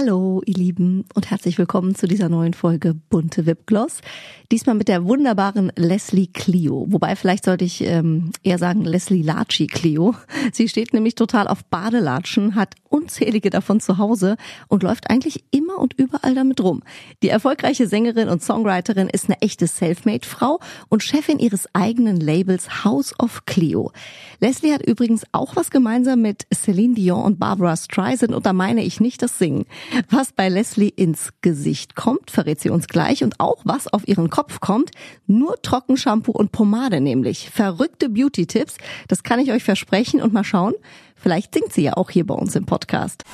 Hallo, ihr Lieben, und herzlich willkommen zu dieser neuen Folge Bunte Wipgloss. Diesmal mit der wunderbaren Leslie Clio. Wobei vielleicht sollte ich ähm, eher sagen Leslie Laci Clio. Sie steht nämlich total auf Badelatschen, hat unzählige davon zu Hause und läuft eigentlich immer und überall damit rum. Die erfolgreiche Sängerin und Songwriterin ist eine echte Selfmade-Frau und Chefin ihres eigenen Labels House of Clio. Leslie hat übrigens auch was gemeinsam mit Celine Dion und Barbara Streisand und da meine ich nicht das Singen. Was bei Leslie ins Gesicht kommt, verrät sie uns gleich und auch was auf ihren Kopf kommt. Nur Trockenshampoo und Pomade nämlich. Verrückte Beauty-Tipps, das kann ich euch versprechen und mal schauen, vielleicht singt sie ja auch hier bei uns im Podcast.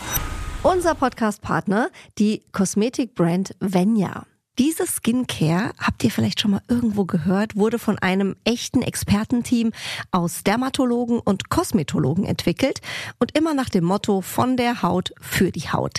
Unser Podcast-Partner, die Kosmetikbrand Venya. Diese Skincare, habt ihr vielleicht schon mal irgendwo gehört, wurde von einem echten Expertenteam aus Dermatologen und Kosmetologen entwickelt und immer nach dem Motto von der Haut für die Haut.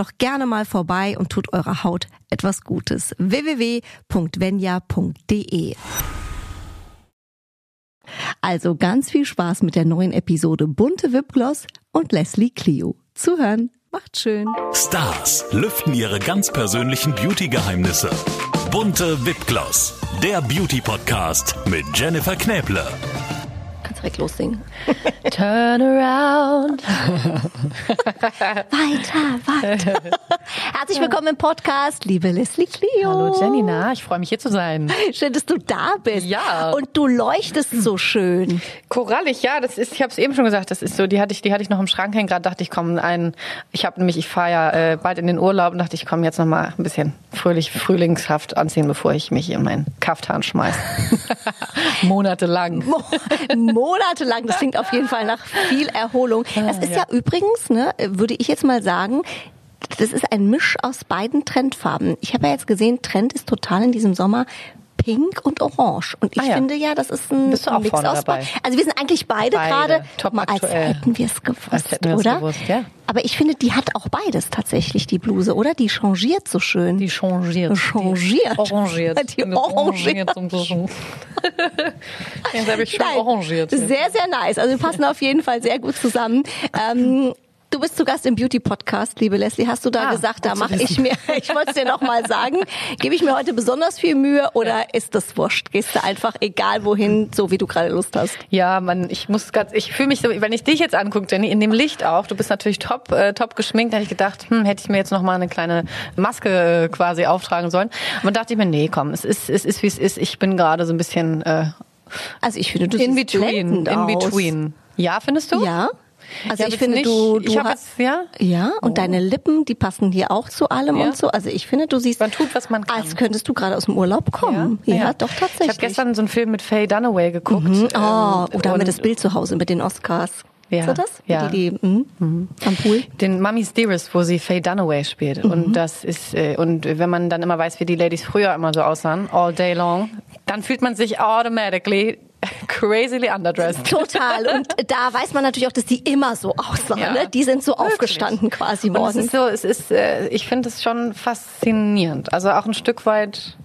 doch gerne mal vorbei und tut eurer Haut etwas Gutes. www.venya.de Also ganz viel Spaß mit der neuen Episode Bunte Wipgloss und Leslie Clio. Zuhören. Macht schön. Stars lüften ihre ganz persönlichen Beauty-Geheimnisse. Bunte Wipgloss, der Beauty-Podcast mit Jennifer Knäble. Direkt lossingen. Turn around. Weiter, weiter. Herzlich willkommen im Podcast, liebe Leslie Clio. Hallo Janina, ich freue mich hier zu sein. Schön, dass du da bist. Ja. Und du leuchtest so schön. Korallig, ja, das ist, ich habe es eben schon gesagt, das ist so, die hatte ich, die hatte ich noch im Schrank hängen. Gerade dachte ich, komm, ein, ich habe nämlich, ich fahre ja äh, bald in den Urlaub und dachte ich, komm jetzt noch mal ein bisschen fröhlich, frühlingshaft anziehen, bevor ich mich in meinen Kaftan schmeiß. Monatelang. Mo monatelang. Das klingt auf jeden Fall nach viel Erholung. Das ist ja, übrigens, ne, würde ich jetzt mal sagen, das ist ein Misch aus beiden Trendfarben. Ich habe ja jetzt gesehen, Trend ist total in diesem Sommer Pink und Orange. Und ich Ah ja. finde ja, das ist ein Bist Mix aus dabei? Also wir sind eigentlich beide, Beide. gerade, Top mal, als hätten wir es gewusst, oder? gewusst, ja. Aber ich finde, die hat auch beides tatsächlich, die Bluse, oder? Die changiert so schön. Die changiert. Changiert. Die orangiert. Die orangiert. Jetzt habe ich schon Nein, orangiert. Sehr, sehr nice. Also wir passen auf jeden Fall sehr gut zusammen. Ähm, Du bist zu Gast im Beauty Podcast, liebe Leslie. Hast du da Ah, gesagt, da mache ich mir, ich wollte es dir noch mal sagen, gebe ich mir heute besonders viel Mühe oder ist das wurscht? Gehst du einfach egal wohin, so wie du gerade Lust hast? Ja, man, ich muss ganz, ich fühle mich so, wenn ich dich jetzt angucke, Jenny, in dem Licht auch, du bist natürlich top, äh, top geschminkt, da hätte ich gedacht, hm, hätte ich mir jetzt noch mal eine kleine Maske äh, quasi auftragen sollen. Und dann dachte ich mir, nee, komm, es ist, es ist wie es ist. Ich bin gerade so ein bisschen äh, Also ich finde, du in between, in between. Ja, findest du? Ja. Also ich jetzt finde, nicht- du, du ich hab hast, jetzt- ja? ja, und deine Lippen, die passen hier auch zu allem Ja. und so. Also ich finde, du siehst, Man tut, was man kann. als könntest du gerade aus dem Urlaub kommen. Ja, doch tatsächlich. Ich habe gestern so einen Film mit Faye Dunaway geguckt. Mhm. Oh, ähm, oder haben wir das Bild zu Hause mit den Oscars? Ja, Ist das das? ja. Die, die, mhm. Am Pool? Den Mummy's Dearest, wo sie Faye Dunaway spielt. Mhm. Und das ist, äh, und wenn man dann immer weiß, wie die Ladies früher immer so aussahen, all day long, dann fühlt man sich automatically crazily underdressed. Total. Und da weiß man natürlich auch, dass die immer so aussahen. Ja. Ne? Die sind so Wirklich. aufgestanden quasi Und es morgens. ist so, es ist, äh, ich finde es schon faszinierend. Also auch ein Stück weit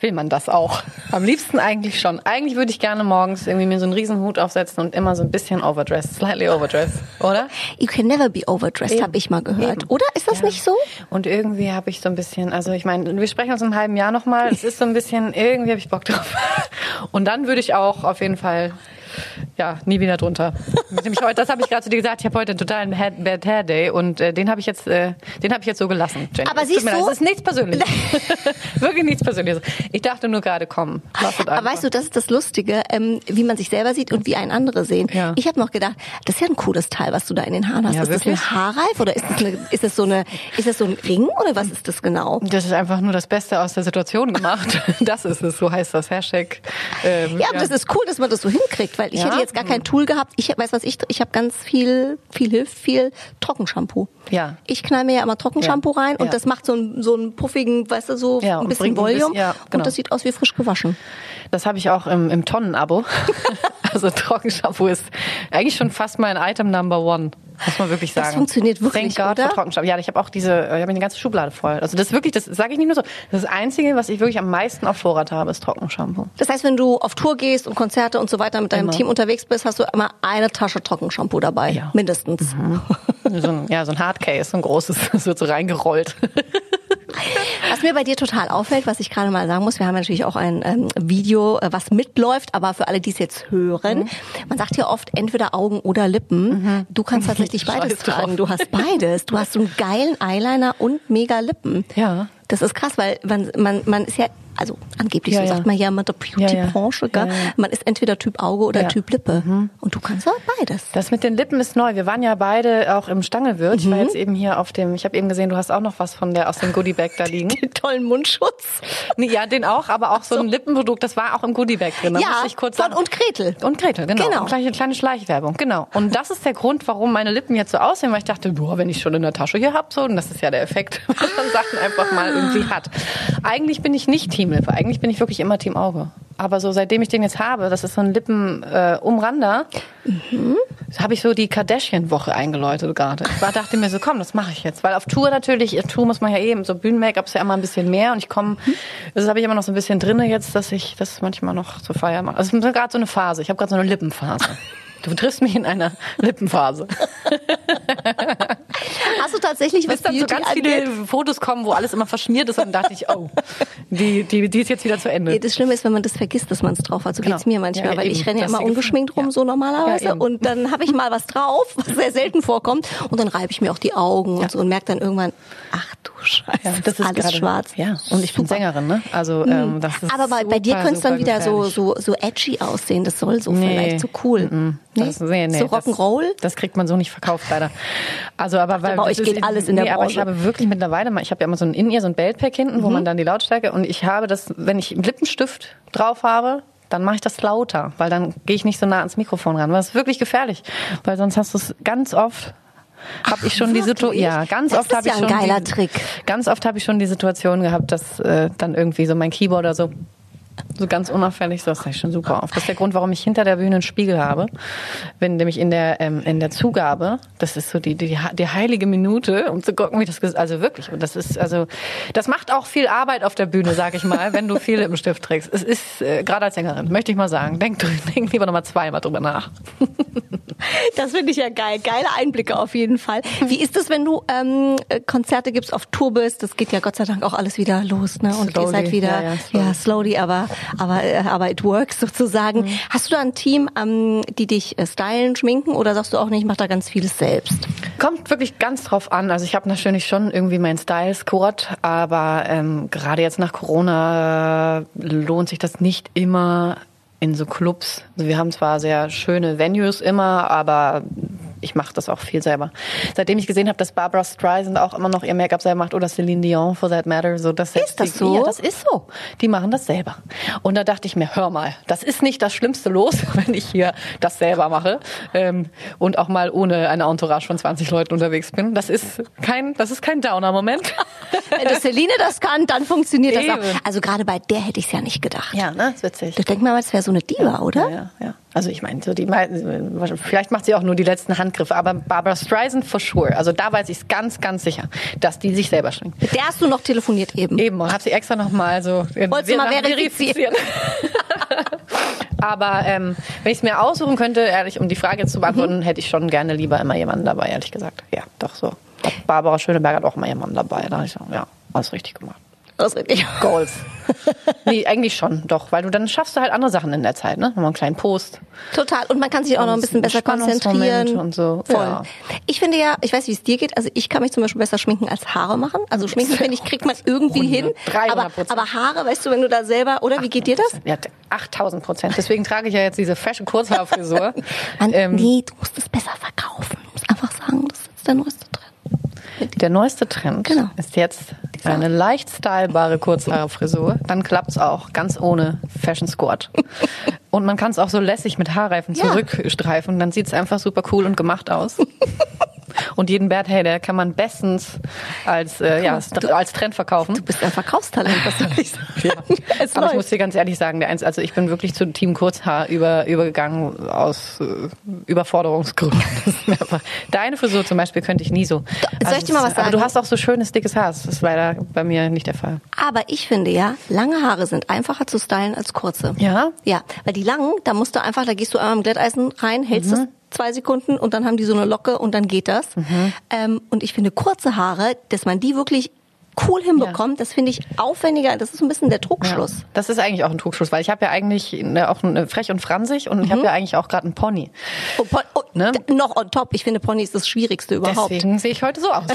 will man das auch. Am liebsten eigentlich schon. Eigentlich würde ich gerne morgens irgendwie mir so einen Riesenhut aufsetzen und immer so ein bisschen overdressed, slightly overdressed, oder? You can never be overdressed, habe ich mal gehört. Eben. Oder ist das Ja. nicht so? Und irgendwie habe ich so ein bisschen, also ich meine, wir sprechen uns im halben Jahr nochmal. Es ist so ein bisschen, irgendwie habe ich Bock drauf. Und dann würde ich auch auf jeden Fall, ja, nie wieder drunter. Nämlich heute, das habe ich gerade zu dir gesagt. Ich habe heute einen totalen Bad Bad Hair Day und äh, den habe ich jetzt, äh, den habe ich jetzt so gelassen. Jenny. Aber siehst du- Es ist nichts Persönliches. Wirklich nichts Persönliches. Ich dachte nur gerade, komm, Aber weißt du, das ist das Lustige, ähm, wie man sich selber sieht und wie einen andere sehen. Ja. Ich habe noch gedacht, das ist ja ein cooles Teil, was du da in den Haaren hast. Ja, ist wirklich? das eine Haarreif oder ist das, eine, ist das so eine, ist das so ein Ring oder was ist das genau? das ist einfach nur das Beste aus der Situation gemacht. Das ist es, so heißt das Hashtag. Ähm, Ja, aber das ist cool, dass man das so hinkriegt, weil ich Ja? hätte jetzt gar kein Tool gehabt. Ich weiß was ich, ich habe ganz viel, viel hilft viel Trockenshampoo. Ja. Ich knall mir ja immer Trockenshampoo Ja. rein und Ja. das macht so einen, so einen puffigen, weißt du, so Ja, ein bisschen ein bisschen- Volume ja, genau. und das sieht aus wie frisch gewaschen. Das habe ich auch im, im Tonnenabo. also Trockenshampoo ist eigentlich schon fast mein Item Number One. Muss man wirklich sagen. Das funktioniert wirklich, Thank God oder? für Trockenshampoo. Ja, ich habe auch diese, ich habe eine ganze Schublade voll. Also das ist wirklich, das sage ich nicht nur so. Das Einzige, was ich wirklich am meisten auf Vorrat habe, ist Trockenshampoo. Das heißt, wenn du auf Tour gehst und Konzerte und so weiter mit deinem Immer. Team unterwegs bist, hast du immer eine Tasche Trockenshampoo dabei. Ja. Mindestens. So ein, ja, so ein Hardcase, so ein großes, das wird so reingerollt. Was mir bei dir total auffällt, was ich gerade mal sagen muss, wir haben natürlich auch ein ähm, Video, äh, was mitläuft, aber für alle, die es jetzt hören, Mhm. man sagt ja oft entweder Augen oder Lippen. Du kannst tatsächlich beides tragen. Du hast beides. Du hast so einen geilen Eyeliner und mega Lippen. Ja. Das ist krass, weil man, man, man ist ja, also angeblich, Ja, so ja. sagt man ja mit der Beauty-Branche, Ja, man ist entweder Typ Auge oder. Mhm. Typ Lippe. Und du kannst ja beides. Das mit den Lippen ist neu. Wir waren ja beide auch im Stangelwirt. Ich war jetzt eben hier auf dem, ich habe eben gesehen, du hast auch noch was von der aus dem Goodiebag da liegen. Den tollen Mundschutz. Nee, ja, den auch, aber auch so ein Lippenprodukt, das war auch im Goodiebag drin. Da ja, ich kurz von, und Gretel. Und Gretel, genau. Genau. Und Kleine, kleine Schleichwerbung, genau. Und das ist der Grund, warum meine Lippen jetzt so aussehen, weil ich dachte, boah, wenn ich schon in der Tasche hier hab, so, und das ist ja der Effekt, wenn man Sachen einfach mal irgendwie hat. Eigentlich bin ich nicht Team Lippe, eigentlich bin ich wirklich immer Team Auge. Aber so seitdem ich den jetzt habe, das ist so ein Lippen-Umrander, äh, Umrander, habe ich so die Kardashian-Woche eingeläutet gerade. Ich war, dachte mir so, komm, das mache ich jetzt. Weil auf Tour natürlich, auf Tour muss man ja eben, so Bühnen-Make-up ist ja immer ein bisschen mehr und ich komme, das habe ich immer noch so ein bisschen drinne jetzt, dass ich das manchmal noch zur Feier mache. Also es ist gerade so eine Phase, ich habe gerade so eine Lippenphase. Du triffst mich in einer Lippenphase. Hast du tatsächlich was Bis dann so ganz angeht? viele Fotos kommen, wo alles immer verschmiert ist und dann dachte ich, oh, die, die, die ist jetzt wieder zu Ende. Ja, das Schlimme ist, wenn man das vergisst, dass man es drauf hat. So Genau. geht's mir manchmal, Ja, ja, weil ich eben. renne ja immer ungeschminkt rum, so normalerweise. Ja, und dann habe ich mal was drauf, was sehr selten vorkommt. Und dann reibe ich mir auch die Augen und so und merke dann irgendwann, ach du Scheiße, Ja, das ist alles gerade- schwarz. Ja, und ich bin Super. Sängerin, ne? Also ähm, das ist Aber bei, bei dir super, könnte es dann super wieder so, gefährlich. so, so edgy aussehen. Das soll so Nee. vielleicht so cool. Nee? Das, nee, nee, so Rock'n'Roll? Das, das kriegt man so nicht verkauft, leider. Also, aber weil bei euch geht alles in der nee, aber ich Branche. habe wirklich mittlerweile mal, ich habe ja immer so ein in ihr so ein Beltpack hinten, Mhm. wo man dann die Lautstärke und ich habe das, wenn ich einen Lippenstift drauf habe, dann mache ich das lauter, weil dann gehe ich nicht so nah ans Mikrofon ran. Das ist wirklich gefährlich, weil sonst hast du es ganz oft. Habe ich schon die Situation, wirklich? ja, ganz Das oft habe ja ich ein schon geiler die, Trick. Ganz oft habe ich schon die Situation gehabt, dass äh, dann irgendwie so mein Keyboard oder so so ganz unauffällig, das ist schon super auf. Das ist der Grund, warum ich hinter der Bühne einen Spiegel habe. Wenn nämlich in der, ähm, in der Zugabe, das ist so die, die, die heilige Minute, um zu gucken, wie das, also wirklich, und das ist, also, das macht auch viel Arbeit auf der Bühne, sag ich mal, wenn du viel im Stift trägst. Es ist, äh, gerade als Sängerin, möchte ich mal sagen, denk, denk lieber nochmal zweimal drüber nach. Das finde ich ja geil. Geile Einblicke auf jeden Fall. Wie ist es, wenn du ähm, äh, Konzerte gibst, auf Tour bist? Das geht ja Gott sei Dank auch alles wieder los, ne? Und ihr Slowly, seid wieder, ja, ja, ja, slowly. slowly, aber aber äh, aber it works sozusagen. Mhm. Hast du da ein Team, ähm, die dich äh, stylen, schminken oder sagst du auch nicht, ich mach da ganz vieles selbst? Kommt wirklich ganz drauf an. Also ich habe natürlich schon irgendwie meinen Style-Squad, aber ähm, gerade jetzt nach Corona lohnt sich das nicht immer in so Clubs. Also wir haben zwar sehr schöne Venues immer, aber ich mache das auch viel selber. Seitdem ich gesehen habe, dass Barbara Streisand auch immer noch ihr Make-up selber macht oder Celine Dion for that matter, so das Ist das die, so? Ja, das ist so. Die machen das selber. Und da dachte ich mir, hör mal, das ist nicht das Schlimmste los, wenn ich hier das selber mache ähm, und auch mal ohne eine Entourage von 20 Leuten unterwegs bin. Das ist kein, das ist kein Downer-Moment. Wenn das Celine das kann, dann funktioniert das Eben. auch. Also gerade bei der hätte ich es ja nicht gedacht. ja, ne, ist witzig. Du denkst mal, das wäre so eine Diva, oder? Ja, ja, ja. Also ich meine, so die vielleicht macht sie auch nur die letzten Handgriffe, aber Barbara Streisand for sure. Also da weiß ich es ganz, ganz sicher, dass die sich selber schminkt. Mit der hast du noch telefoniert eben. Eben, und habe sie extra nochmal so Wolltest du mal verifizieren? Aber ähm, wenn ich es mir aussuchen könnte, ehrlich, um die Frage jetzt zu beantworten, hätte ich schon gerne lieber immer jemanden dabei, ehrlich gesagt. Ja, doch so. Barbara Schöneberger hat auch immer jemanden dabei. Da habe ich so, ja, alles richtig gemacht. Das ist richtig. Goals. nee, eigentlich schon, doch, weil du dann schaffst du halt andere Sachen in der Zeit, ne? Nochmal einen kleinen Post. Total. Und man kann sich auch noch ein bisschen besser konzentrieren. und so. Voll. Ja. Ich finde ja, ich weiß, wie es dir geht. Also ich kann mich zum Beispiel besser schminken als Haare machen. Also schminken finde ich kriegt man irgendwie hin. 300 Aber, aber Haare, weißt du, wenn du da selber oder wie geht dir das? Ja, 8000 Prozent. Deswegen trage ich ja jetzt diese fesche Kurzhaarfrisur. Man, Ähm, nee, du musst es besser verkaufen. Du musst einfach sagen, das ist der neueste Trend. Der neueste Trend Genau. ist jetzt. Eine leicht stylebare Kurzhaarfrisur, dann klappt's auch, ganz ohne Fashion Squad. Und man kann es auch so lässig mit Haarreifen Ja. zurückstreifen, dann sieht's einfach super cool und gemacht aus. Und jeden Bert Hader kann man bestens als, äh, ja, als Trend verkaufen. Du bist ein Verkaufstalent, was soll ich sagen? Ja. Es Aber ich läuft. muss dir ganz ehrlich sagen, der eins, also ich bin wirklich zu Team Kurzhaar über, übergegangen aus äh, Überforderungsgründen. Deine Frisur zum Beispiel könnte ich nie so. Also Soll ich dir mal was Aber sagen? du hast auch so schönes, dickes Haar. Das ist leider bei mir nicht der Fall. Aber ich finde ja, lange Haare sind einfacher zu stylen als kurze. Ja? Ja, weil die langen, da musst du einfach, da gehst du einmal im Glätteisen rein, hältst Mhm. es zwei Sekunden und dann haben die so eine Locke und dann geht das. Mhm. Ähm, und ich finde kurze Haare, dass man die wirklich cool hinbekommt, das finde ich aufwendiger. Das ist ein bisschen der Trugschluss. Ja. Das ist eigentlich auch ein Trugschluss, weil ich habe ja eigentlich ne, auch eine frech und fransig und ich Mhm. habe ja eigentlich auch gerade einen Pony. Oh, Pon oh, Ne? Noch on top. Ich finde, Pony ist das Schwierigste überhaupt. Deswegen sehe ich heute so aus.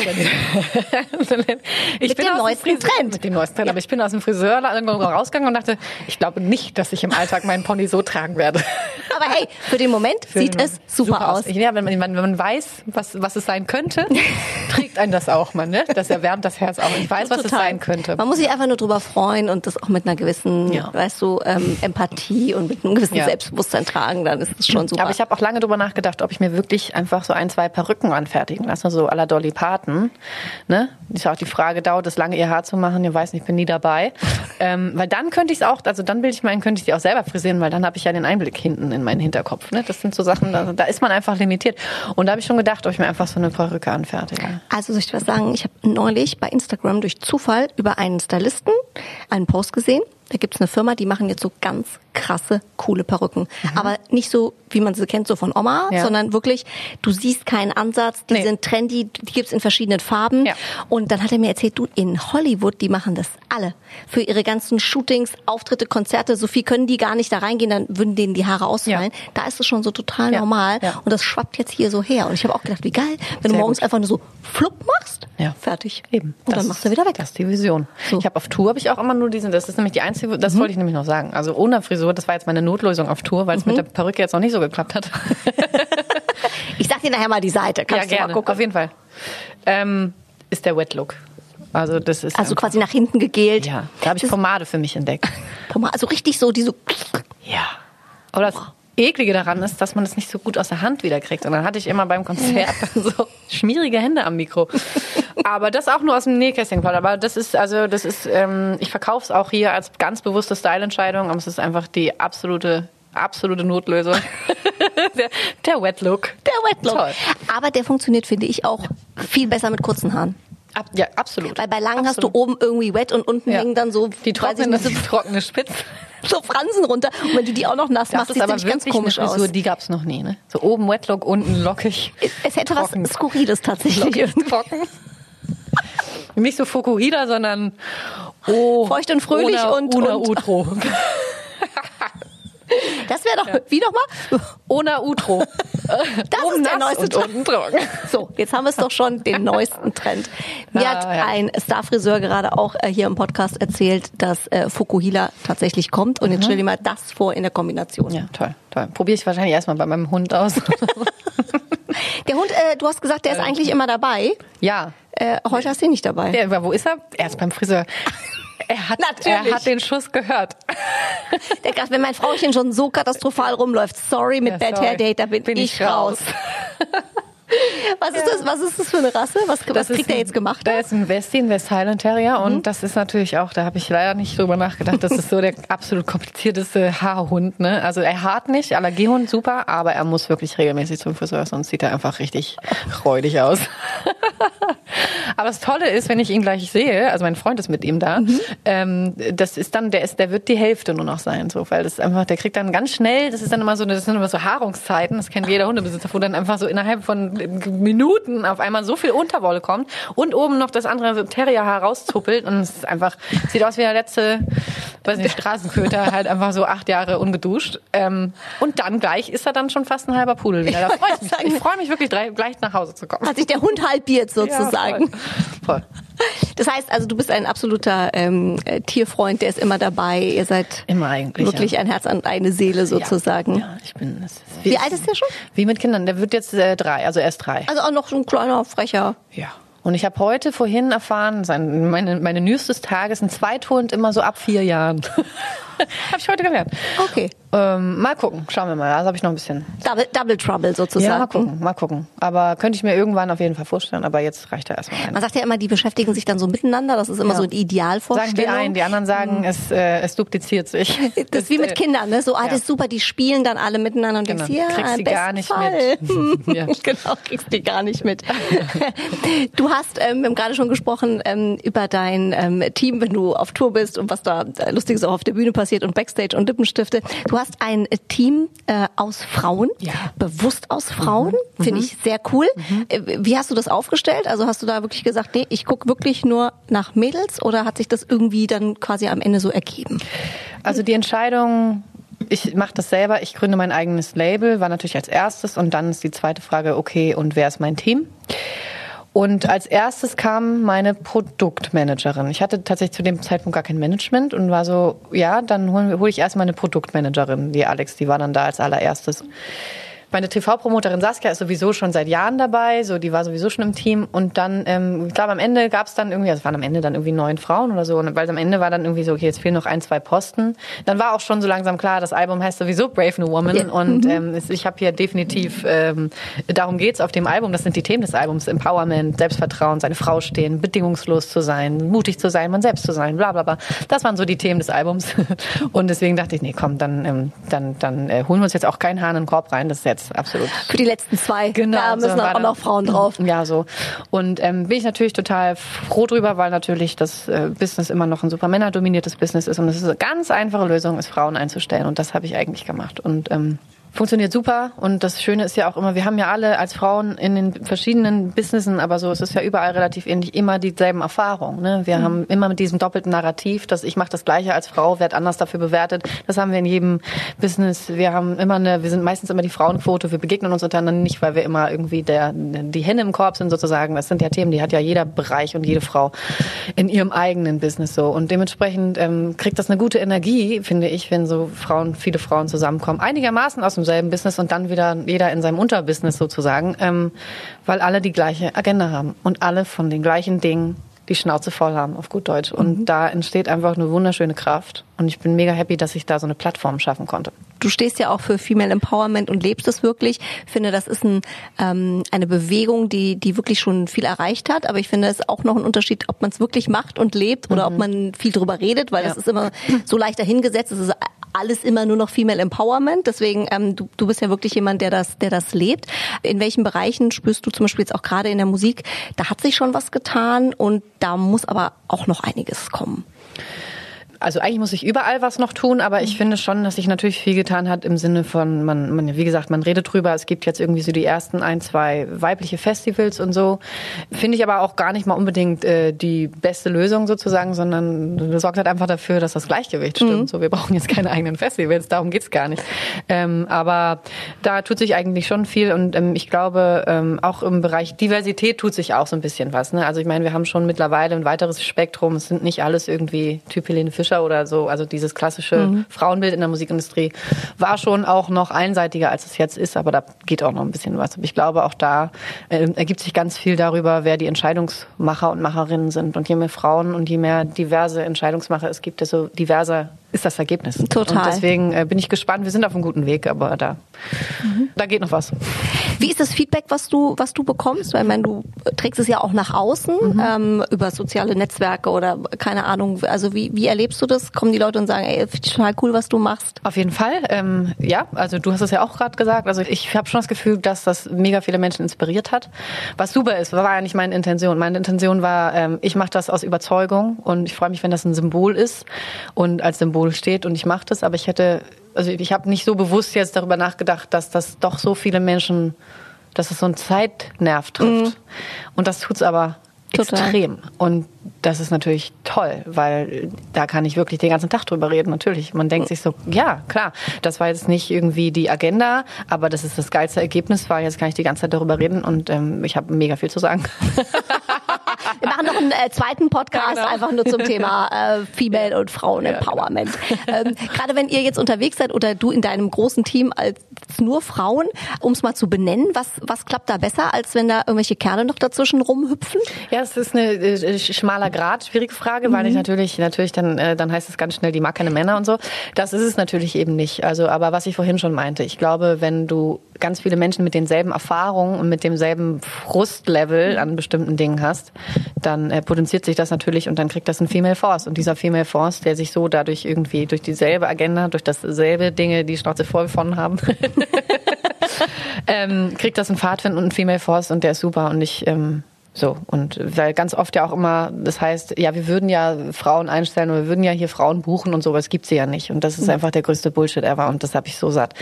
ich Mit dem aus neuesten Friseur- Trend. Mit dem neuesten Trend. Aber ich bin aus dem Friseur rausgegangen und dachte, ich glaube nicht, dass ich im Alltag meinen Pony so tragen werde. Aber hey, für den Moment sieht es super, aus. Ja, wenn man, wenn man weiß, was, was es sein könnte, trägt einen das auch, man, ne? Das erwärmt das Herz auch. Ich weiß, was es sein könnte. Man muss sich einfach nur drüber freuen und das auch mit einer gewissen, Ja. weißt du, ähm, Empathie und mit einem gewissen Ja. Selbstbewusstsein tragen, dann ist es schon super. Aber ich habe auch lange drüber nachgedacht, ob ich mir wirklich einfach so ein, zwei Perücken anfertigen lasse, so à la Dolly Parton. Ne? Ist ja auch die Frage, dauert es lange, ihr Haar zu machen? Ihr weiß nicht, ich bin nie dabei. ähm, weil dann könnte ich es auch, also dann bilde ich mir ein, könnte ich die auch selber frisieren, weil dann habe ich ja den Einblick hinten in meinen Hinterkopf. Ne? Das sind so Sachen, da, da ist man einfach limitiert. Und da habe ich schon gedacht, ob ich mir einfach so eine Perücke anfertige. Also soll ich dir was sagen? Ich habe neulich bei Instagram durch Zufall über einen Stylisten einen Post gesehen. Da gibt's eine Firma, die machen jetzt so ganz krasse, coole Perücken. Aber nicht so, wie man sie kennt, so von Oma, Mhm. Ja. sondern wirklich, du siehst keinen Ansatz, die Nee. sind trendy, die gibt's in verschiedenen Farben. Ja. Und dann hat er mir erzählt, du, in Hollywood, die machen das alle. Für ihre ganzen Shootings, Auftritte, Konzerte, so viel können die gar nicht da reingehen, dann würden denen die Haare ausfallen. Da ist es schon so total Ja. normal. Ja. Und das schwappt jetzt hier so her. Und ich habe auch gedacht, wie geil, wenn du Sehr morgens gut. einfach nur so flupp machst, Ja. fertig. Eben. Und dann Das- machst du wieder weg. Das ist die Vision. So. Ich habe auf Tour habe ich auch immer nur diesen, das ist nämlich die einzige, das wollte ich nämlich noch sagen. Also ohne Frisur, das war jetzt meine Notlösung auf Tour, weil es mit der Perücke jetzt noch nicht so geklappt hat. Ich sag dir nachher mal die Seite. ja, Kannst du mal gerne. gucken. Auf jeden Fall. Ähm, ist der Wet Look. Also das ist Also quasi nach hinten gegelt. ja, da habe ich Das- Pomade für mich entdeckt. Pomade, also richtig so, die so. Ja. Aber das Eklige daran ist, dass man es nicht so gut aus der Hand wieder kriegt. Und dann hatte ich immer beim Konzert so schmierige Hände am Mikro. Aber das auch nur aus dem Nähkästchen geplaudert. Aber das ist, also, das ist, ähm, ich verkaufe es auch hier als ganz bewusste Style-Entscheidung, aber es ist einfach die absolute, absolute Notlösung. der, der Wet Look. Der Wet Look. Toll. Aber der funktioniert, finde ich, auch viel besser mit kurzen Haaren. Ab, ja, absolut. Weil bei langen hast du Absolut. oben irgendwie wet und unten Ja. hängen dann so, die trockene, so, trockene Spitze. so Fransen runter. Und wenn du die auch noch nass Das machst, ist sieht aber nämlich ganz komisch eine Frisur, aus. die gab's noch nie, ne? So oben Wetlock, unten lockig. Es hätte trocken. was Skurriles tatsächlich. Lockig, trocken. Nicht so Fukuhida, sondern oh, Feucht und fröhlich Una, und- Una und- Utro. Das wäre doch, wie nochmal? Una Utro. Das Oben ist der neueste Trend. So, jetzt haben wir es doch schon, den neuesten Trend. Mir Ah, hat ja. ein Starfriseur gerade auch äh, hier im Podcast erzählt, dass äh, Fukuhila tatsächlich kommt. Und jetzt stell dir mal das vor in der Kombination. Ja, toll, toll. Probiere ich wahrscheinlich erstmal bei meinem Hund aus. Der Hund, äh, du hast gesagt, der ist eigentlich immer dabei. ja. Äh, heute hast du ihn nicht dabei. ja. aber Wo ist er? Er ist beim Friseur. Er hat, Natürlich. er hat den Schuss gehört. Der wenn mein Frauchen schon so katastrophal rumläuft, sorry mit Ja, Bad sorry. Hair Date, da bin, Bin ich ich raus. Was ist das? Was ist das für eine Rasse? Was, was kriegt er jetzt gemacht? Da ist ein Westie, ein West Highland Terrier und das ist natürlich auch, da habe ich leider nicht drüber nachgedacht, das ist so der absolut komplizierteste Haarhund. Ne? Also er haart nicht, Allergiehund super, aber er muss wirklich regelmäßig zum Friseur, sonst sieht er einfach richtig räudig aus. aber das Tolle ist, wenn ich ihn gleich sehe, also mein Freund ist mit ihm da, ähm, das ist dann, der ist, der wird die Hälfte nur noch sein, so, weil das ist einfach, der kriegt dann ganz schnell, das ist dann immer so, das sind immer so Haarungszeiten, das kennt jeder Hundebesitzer, wo dann einfach so innerhalb von Minuten auf einmal so viel Unterwolle kommt und oben noch das andere Terrierhaar rauszuppelt und es ist einfach, sieht aus wie der letzte, weiß nicht, Straßenköter, halt einfach so acht Jahre ungeduscht. Ähm, und dann gleich ist er dann schon fast ein halber Pudel wieder. Da freue ich mich. Ich freue mich wirklich, gleich nach Hause zu kommen. Hat sich der Hund halbiert sozusagen. Ja, voll. voll. Das heißt also, du bist ein absoluter ähm, äh, Tierfreund, der ist immer dabei. Ihr seid Immer eigentlich, wirklich ja. ein Herz und eine Seele sozusagen. Ja, ich bin. ist Wie alt ist der schon? Wie mit Kindern. Der wird jetzt äh, drei, also erst drei. Also auch noch so ein kleiner, frecher. Ja. Und ich habe heute vorhin erfahren, meine, meine News des Tages, ein Zweithund immer so ab vier Jahren. habe ich heute gelernt. Okay. Ähm, mal gucken, schauen wir mal. Also habe ich noch ein bisschen. Double, Double Trouble sozusagen. Ja, mal gucken, mal gucken. Aber könnte ich mir irgendwann auf jeden Fall vorstellen. Aber jetzt reicht er erstmal. Ein. Man sagt ja immer, die beschäftigen sich dann so miteinander. Das ist immer Ja. so ein Idealvorstellung. Sagen die einen, die anderen sagen, Mhm. es, äh, es dupliziert sich. Das ist wie mit äh, Kindern, ne? So, ah, ja. das ist super, die spielen dann alle miteinander und Genau. denkst, ja, Kriegst die gar nicht Fall. mit. Ja. Genau, kriegst die gar nicht mit. Du hast, ähm, wir haben gerade schon gesprochen ähm, über dein ähm, Team, wenn du auf Tour bist und was da äh, Lustiges auch auf der Bühne passiert und Backstage und Lippenstifte. Du hast ein Team äh, aus Frauen, Ja. bewusst aus Frauen, finde ich sehr cool. Äh, Wie hast du das aufgestellt? Also hast du da wirklich gesagt, nee, ich gucke wirklich nur nach Mädels oder hat sich das irgendwie dann quasi am Ende so ergeben? Also die Entscheidung, ich mache das selber, ich gründe mein eigenes Label, war natürlich als erstes und dann ist die zweite Frage, okay, und wer ist mein Team? Und als erstes kam meine Produktmanagerin. Ich hatte tatsächlich zu dem Zeitpunkt gar kein Management und war so, ja, dann hole hol ich erstmal eine Produktmanagerin, die Alex, die war dann da als allererstes. Meine TV-Promoterin Saskia ist sowieso schon seit Jahren dabei, so die war sowieso schon im Team. Und dann, ähm, ich glaube, am Ende gab es dann irgendwie, also es waren am Ende dann irgendwie neun Frauen oder so, und weil am Ende war dann irgendwie so, okay, jetzt fehlen noch ein, zwei Posten. Dann war auch schon so langsam klar, das Album heißt sowieso Brave New Woman. Ja. Und ähm, es- ich habe hier definitiv, ähm, darum geht's auf dem Album, das sind die Themen des Albums, Empowerment, Selbstvertrauen, seine Frau stehen, bedingungslos zu sein, mutig zu sein, man selbst zu sein, bla bla bla. Das waren so die Themen des Albums. Und deswegen dachte ich, nee, komm, dann, ähm, dann, dann äh, holen wir uns jetzt auch keinen Hahn in den Korb rein, das ist jetzt absolut. Für die letzten zwei, Genau, da müssen so auch noch Frauen drauf. Ja, so. Und ähm, bin ich natürlich total froh drüber, weil natürlich das äh, Business immer noch ein super männerdominiertes Business ist und es ist eine ganz einfache Lösung, ist Frauen einzustellen. Und das habe ich eigentlich gemacht. Und ähm, funktioniert super und das Schöne ist ja auch immer, wir haben ja alle als Frauen in den verschiedenen Businessen, aber so es ist ja überall relativ ähnlich, immer dieselben Erfahrungen. Ne? Wir haben immer mit diesem doppelten Narrativ, dass ich mache das Gleiche als Frau, werde anders dafür bewertet. Das haben wir in jedem Business. Wir haben immer eine, wir sind meistens immer die Frauenquote. Wir begegnen uns untereinander nicht, weil wir immer irgendwie der die Hände im Korb sind sozusagen. Das sind ja Themen, die hat ja jeder Bereich und jede Frau in ihrem eigenen Business so und dementsprechend ähm, kriegt das eine gute Energie, finde ich, wenn so Frauen, viele Frauen zusammenkommen, einigermaßen aus demselben Business und dann wieder jeder in seinem Unterbusiness sozusagen, ähm, weil alle die gleiche Agenda haben und alle von den gleichen Dingen die Schnauze voll haben, auf gut Deutsch. Und da entsteht einfach eine wunderschöne Kraft. Und ich bin mega happy, dass ich da so eine Plattform schaffen konnte. Du stehst ja auch für Female Empowerment und lebst es wirklich. Ich finde, das ist ein, ähm, eine Bewegung, die, die wirklich schon viel erreicht hat. Aber ich finde, es ist auch noch ein Unterschied, ob man es wirklich macht und lebt oder ob man viel drüber redet, weil Ja. das ist immer so leicht dahingesetzt. Es ist alles immer nur noch Female Empowerment. Deswegen, ähm, du, du bist ja wirklich jemand, der das, der das lebt. In welchen Bereichen spürst du zum Beispiel jetzt auch gerade in der Musik, da hat sich schon was getan und da muss aber auch noch einiges kommen. Also eigentlich muss ich überall was noch tun, aber ich finde schon, dass sich natürlich viel getan hat im Sinne von, man, man, wie gesagt, man redet drüber, es gibt jetzt irgendwie so die ersten ein, zwei weibliche Festivals und so. Finde ich aber auch gar nicht mal unbedingt äh, die beste Lösung sozusagen, sondern das sorgt halt einfach dafür, dass das Gleichgewicht stimmt. So, wir brauchen jetzt keine eigenen Festivals, darum geht's gar nicht. Ähm, aber da tut sich eigentlich schon viel und ähm, ich glaube, ähm, auch im Bereich Diversität tut sich auch so ein bisschen was. Ne? Also ich meine, wir haben schon mittlerweile ein weiteres Spektrum. Es sind nicht alles irgendwie Typ Helene Fischer oder so. Also dieses klassische Frauenbild in der Musikindustrie war schon auch noch einseitiger, als es jetzt ist. Aber da geht auch noch ein bisschen was. Aber ich glaube, auch da äh, ergibt sich ganz viel darüber, wer die Entscheidungsmacher und Macherinnen sind. Und je mehr Frauen und je mehr diverse Entscheidungsmacher es gibt, desto diverser ist das Ergebnis. Total. Und deswegen äh, bin ich gespannt. Wir sind auf einem guten Weg, aber da, da geht noch was. Wie ist das Feedback, was du, was du bekommst? Weil ich meine, du trägst es ja auch nach außen ähm, über soziale Netzwerke oder keine Ahnung. Also wie, wie erlebst du das? Kommen die Leute und sagen, ey, finde ich total cool, was du machst? Auf jeden Fall. Ähm, ja, also du hast es ja auch gerade gesagt. Also ich habe schon das Gefühl, dass das mega viele Menschen inspiriert hat. Was super ist, war ja nicht meine Intention. Meine Intention war, ähm, ich mache das aus Überzeugung und ich freue mich, wenn das ein Symbol ist und als Symbol steht und ich mache das. Aber ich hätte, also ich habe nicht so bewusst jetzt darüber nachgedacht, dass das doch so viele Menschen, dass es so einen Zeitnerv trifft. Und das tut's aber Total. extrem. Und das ist natürlich toll, weil da kann ich wirklich den ganzen Tag drüber reden. Natürlich, man denkt sich so, ja, klar, das war jetzt nicht irgendwie die Agenda, aber das ist das geilste Ergebnis, weil jetzt kann ich die ganze Zeit darüber reden und ähm, ich habe mega viel zu sagen. machen noch einen äh, zweiten Podcast genau. einfach nur zum Thema äh, Female und Frauen Empowerment. Ähm, Gerade wenn ihr jetzt unterwegs seid oder du in deinem großen Team als nur Frauen, um es mal zu benennen, was was klappt da besser, als wenn da irgendwelche Kerle noch dazwischen rumhüpfen? Ja, es ist eine äh, schmaler Grad, schwierige Frage, weil ich natürlich, natürlich dann, äh, dann heißt es ganz schnell, die mag keine Männer und so. Das ist es natürlich eben nicht. Also, aber was ich vorhin schon meinte, ich glaube, wenn du ganz viele Menschen mit denselben Erfahrungen und mit demselben Frustlevel an bestimmten Dingen hast, dann äh, potenziert sich das natürlich und dann kriegt das ein Female Force. Und dieser Female Force, der sich so dadurch irgendwie durch dieselbe Agenda, durch dasselbe Dinge, die Schnauze von haben, ähm, kriegt das einen Pfadfind und einen Female Force und der ist super und ich ähm, so und weil ganz oft ja auch immer das heißt ja wir würden ja Frauen einstellen oder wir würden ja hier Frauen buchen und sowas gibt's ja nicht und das ist einfach der größte Bullshit ever und das habe ich so satt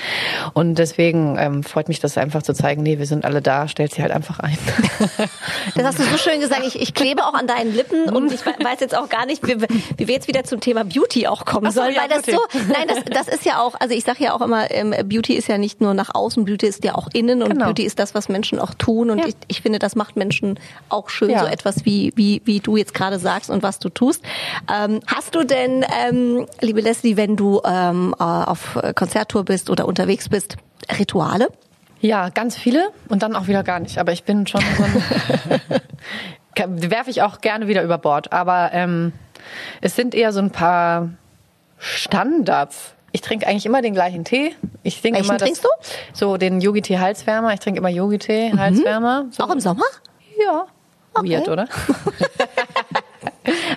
und deswegen ähm, freut mich das einfach zu zeigen nee wir sind alle da stellt sie halt einfach ein Das hast du so schön gesagt. Ich, ich klebe auch an deinen Lippen und ich we- weiß jetzt auch gar nicht, wie, wie wir jetzt wieder zum Thema Beauty auch kommen so, sollen, ja, weil das Beauty. so, nein, das, das ist ja auch, also ich sage ja auch immer, ähm, Beauty ist ja nicht nur nach außen, Beauty ist ja auch innen und Genau. Beauty ist das, was Menschen auch tun und Ja. ich, ich finde, das macht Menschen auch schön, Ja. so etwas wie, wie, wie du jetzt gerade sagst und was du tust. Ähm, hast du denn, ähm, liebe Leslie, wenn du ähm, äh, auf Konzerttour bist oder unterwegs bist, Rituale? Ja, ganz viele und dann auch wieder gar nicht. Aber ich bin schon so ein. werfe ich auch gerne wieder über Bord. Aber ähm, es sind eher so ein paar Standards. Ich trinke eigentlich immer den gleichen Tee. Ich trinke Welchen immer das, trinkst du? So den Yogi-Tee Halswärmer. Ich trinke immer Yogi-Tee Halswärmer. So, Auch im Sommer? Ja. Okay. Weird, oder?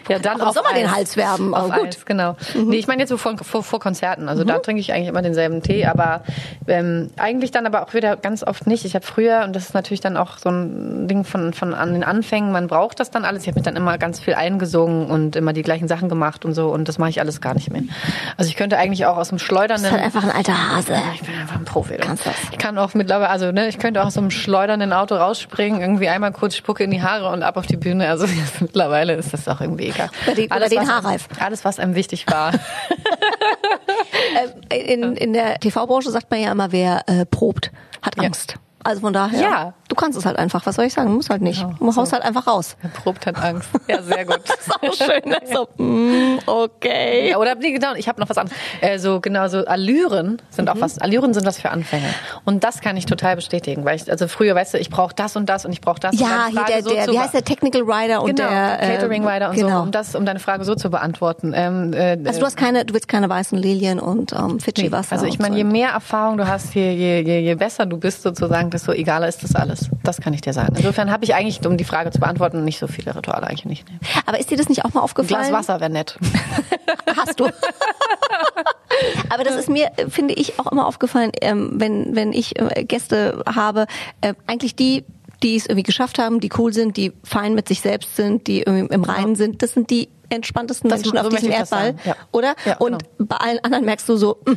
ja, dann Auch im auf Sommer den. Hals wärmen, Auf gut. Eis, genau. Nee, ich meine jetzt so vor, vor, vor Konzerten. Also da trinke ich eigentlich immer denselben Tee, aber ähm, eigentlich dann aber auch wieder ganz oft nicht. Ich habe früher, und das ist natürlich dann auch so ein Ding von, von an den Anfängen, man braucht das dann alles. Ich habe mich dann immer ganz viel eingesungen und immer die gleichen Sachen gemacht und so und das mache ich alles gar nicht mehr. Also ich könnte eigentlich auch aus dem schleudernden... ist halt einfach ein alter Hase. Ich bin einfach ein Profi. du. Kannst das. Ich kann auch mittlerweile, also ne, ich könnte auch aus so einem schleudernden Auto rausspringen, irgendwie einmal kurz Spucke in die Haare und ab auf die Bühne. Also mittlerweile ist das auch irgendwie egal. Über den- über den was, Haarreif. Alles, was einem wichtig war. Äh, in, in der TV-Branche sagt man ja immer, wer äh, probt, hat Ja. Angst. Also von daher, Ja. Du kannst es halt einfach. Was soll ich sagen? Du musst halt nicht. Genau, Du haust so. halt einfach raus. Wer probt hat Angst. Ja, sehr gut. Auch schön. So, mm, okay. Ja, oder nee, genau, ich habe noch was anderes. Äh, so genau so Allüren sind Mhm. auch was. Allüren sind was für Anfänger. Und das kann ich total bestätigen, weil ich also früher, weißt du, ich brauche das und das und ich brauche das. Ja, und hier der, so der wie heißt der Technical Rider und genau, der äh, Catering Rider und genau. so, um das, um deine Frage so zu beantworten. Ähm, äh, Also du hast keine, du willst keine weißen Lilien und ähm, Fidschi-Wasser. Also ich meine, so. je mehr Erfahrung du hast, je, je, je, je besser du bist sozusagen, desto egaler ist das alles. Das kann ich dir sagen. Insofern habe ich eigentlich, um die Frage zu beantworten, nicht so viele Rituale eigentlich nicht. Nee. Aber ist dir das nicht auch mal Ein aufgefallen? Glas Wasser wäre nett. Hast du. Aber das ist mir, finde ich, auch immer aufgefallen, ähm, wenn, wenn ich äh, Gäste habe, äh, eigentlich die, die es irgendwie geschafft haben, die cool sind, die fein mit sich selbst sind, die irgendwie im Reinen sind, das sind die entspanntesten Das- Menschen auf so diesem Erdball, ja. oder? Ja, Und genau. bei allen anderen merkst du so, mh,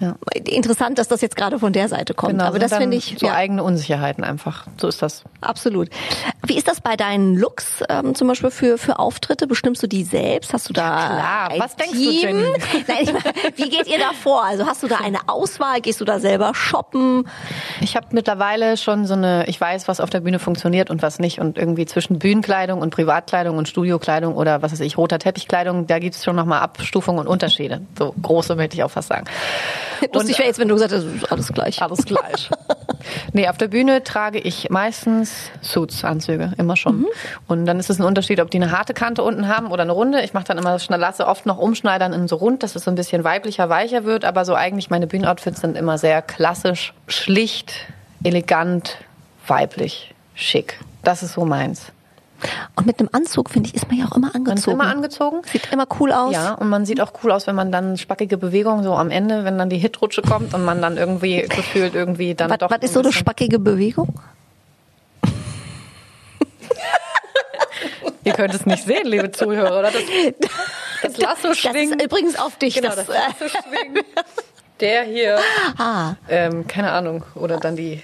Ja. interessant, dass das jetzt gerade von der Seite kommt. Aber sind das finde ich so ja, eigene Unsicherheiten einfach. So ist das. absolut. Wie ist das bei deinen Looks ähm, zum Beispiel für für Auftritte? Bestimmst du die selbst? Hast du da klar. ein Was denkst du, Team? Jenny? Nein, meine, wie geht ihr da vor? Also hast du da eine Auswahl? Gehst du da selber shoppen? Ich habe mittlerweile schon so eine, ich weiß, was auf der Bühne funktioniert und was nicht. Und irgendwie zwischen Bühnenkleidung und Privatkleidung und Studiokleidung oder was weiß ich, roter Teppichkleidung, da gibt's schon nochmal Abstufungen und Unterschiede. So große möchte ich auch fast sagen. Lustig wäre jetzt, wenn du gesagt hättest, ist alles gleich. Alles gleich. nee, auf der Bühne trage ich meistens Suits, Anzüge, immer schon. Und dann ist es ein Unterschied, ob die eine harte Kante unten haben oder eine runde. Ich mache dann immer lasse oft noch umschneidern in so rund, dass es so ein bisschen weiblicher, weicher wird. Aber so eigentlich meine Bühnenoutfits sind immer sehr klassisch, schlicht, elegant, weiblich, schick. Das ist so meins. Und mit einem Anzug, finde ich, ist man ja auch immer Man ist angezogen. immer angezogen. Sieht immer cool aus. Ja, und man sieht auch cool aus, wenn man dann spackige Bewegungen so am Ende, wenn dann die Hitrutsche kommt und man dann irgendwie gefühlt irgendwie dann Was, doch. was ist so eine spackige Bewegung? Ihr könnt es nicht sehen, liebe Zuhörer, oder? Das, das Lasso Das schwingen. ist übrigens auf dich. genau, das, das Lasso schwingen. Der hier, ah, ähm, keine Ahnung, oder dann die,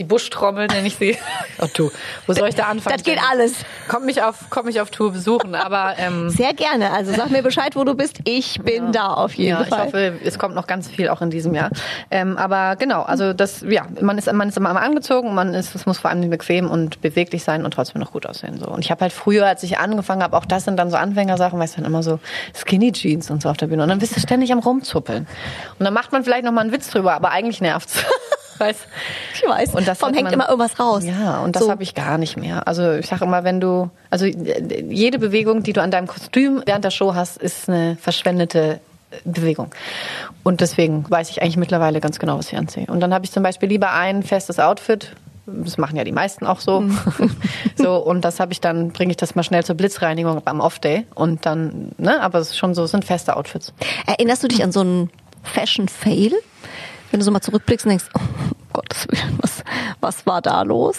die Buschtrommel nenne ich sie. Oh du, wo soll ich da anfangen? Das geht alles. Komm mich auf, komm mich auf Tour besuchen, aber ähm, Sehr gerne. Also sag mir Bescheid, wo du bist. Ich bin da auf jeden ja, ich Fall. hoffe, es kommt noch ganz viel auch in diesem Jahr. Ähm, aber genau, also das, ja, man ist, man ist immer angezogen, man ist, es muss vor allem bequem und beweglich sein und trotzdem noch gut aussehen. So. Und ich habe halt früher, als ich angefangen habe, auch das sind dann so Anfängersachen, weißt du, dann immer so Skinny Jeans und so auf der Bühne. Und dann bist du ständig am rumzuppeln. Und dann macht man vielleicht noch mal einen Witz drüber, aber eigentlich nervt's. weißt ich weiß. und das Vom hängt man- immer irgendwas raus. Ja, und das So. habe ich gar nicht mehr. Also ich sage immer, wenn du, also jede Bewegung, die du an deinem Kostüm während der Show hast, ist eine verschwendete Bewegung. Und deswegen weiß ich eigentlich mittlerweile ganz genau, was ich anziehe. Und dann habe ich zum Beispiel lieber ein festes Outfit. Das machen ja die meisten auch so. Mhm. so und das habe ich dann, bringe ich das mal schnell zur Blitzreinigung am Off-Day. Und dann, ne, aber es ist schon so, es sind feste Outfits. Erinnerst du dich an so einen Fashion-Fail? Wenn du so mal zurückblickst und denkst, oh Gottes Willen, was, was war da los?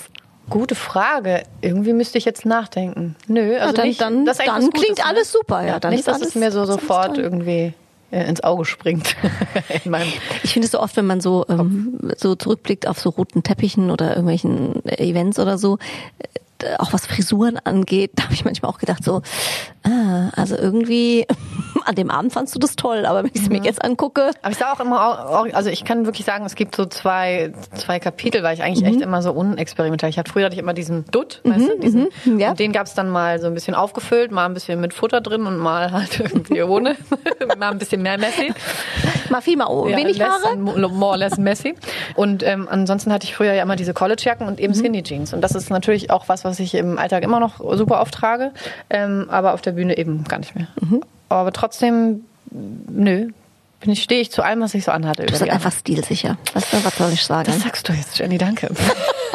Gute Frage. Irgendwie müsste ich jetzt nachdenken. Nö, also dann- nicht, dann- das dann Gutes, klingt ne? alles super, ja, dann nicht, dass alles- es mir so sofort irgendwie äh, ins Auge springt. In Ich finde es so oft, wenn man so, ähm, so zurückblickt auf so roten Teppichen oder irgendwelchen äh, Events oder so, äh, auch was Frisuren angeht, da habe ich manchmal auch gedacht so, ah, also irgendwie an dem Abend fandst du das toll, aber wenn ich es Mhm. mir jetzt angucke, Aber ich sah auch immer, also ich kann wirklich sagen, es gibt so zwei, zwei Kapitel, weil ich eigentlich Mhm. echt immer so unexperimentiert. Ich hatte früher hatte ich immer diesen Dutt, weißt du, diesen, mhm, ja. und den gab's dann mal so ein bisschen aufgefüllt, mal ein bisschen mit Futter drin und mal halt irgendwie ohne, mal ein bisschen mehr Messi. mal viel, mal Ja, wenig less Haare. More or less messy. Und ähm, ansonsten hatte ich früher ja immer diese Collegejacken und Mhm. eben Skinny Jeans. Und das ist natürlich auch was, was ich im Alltag immer noch super oft trage, ähm, aber auf der Bühne eben gar nicht mehr. Mhm. Aber trotzdem, nö, bin ich, stehe ich zu allem, was ich so anhatte. Du bist einfach stilsicher. Weißt du, was soll ich sagen? das sagst du jetzt, Jenny, danke.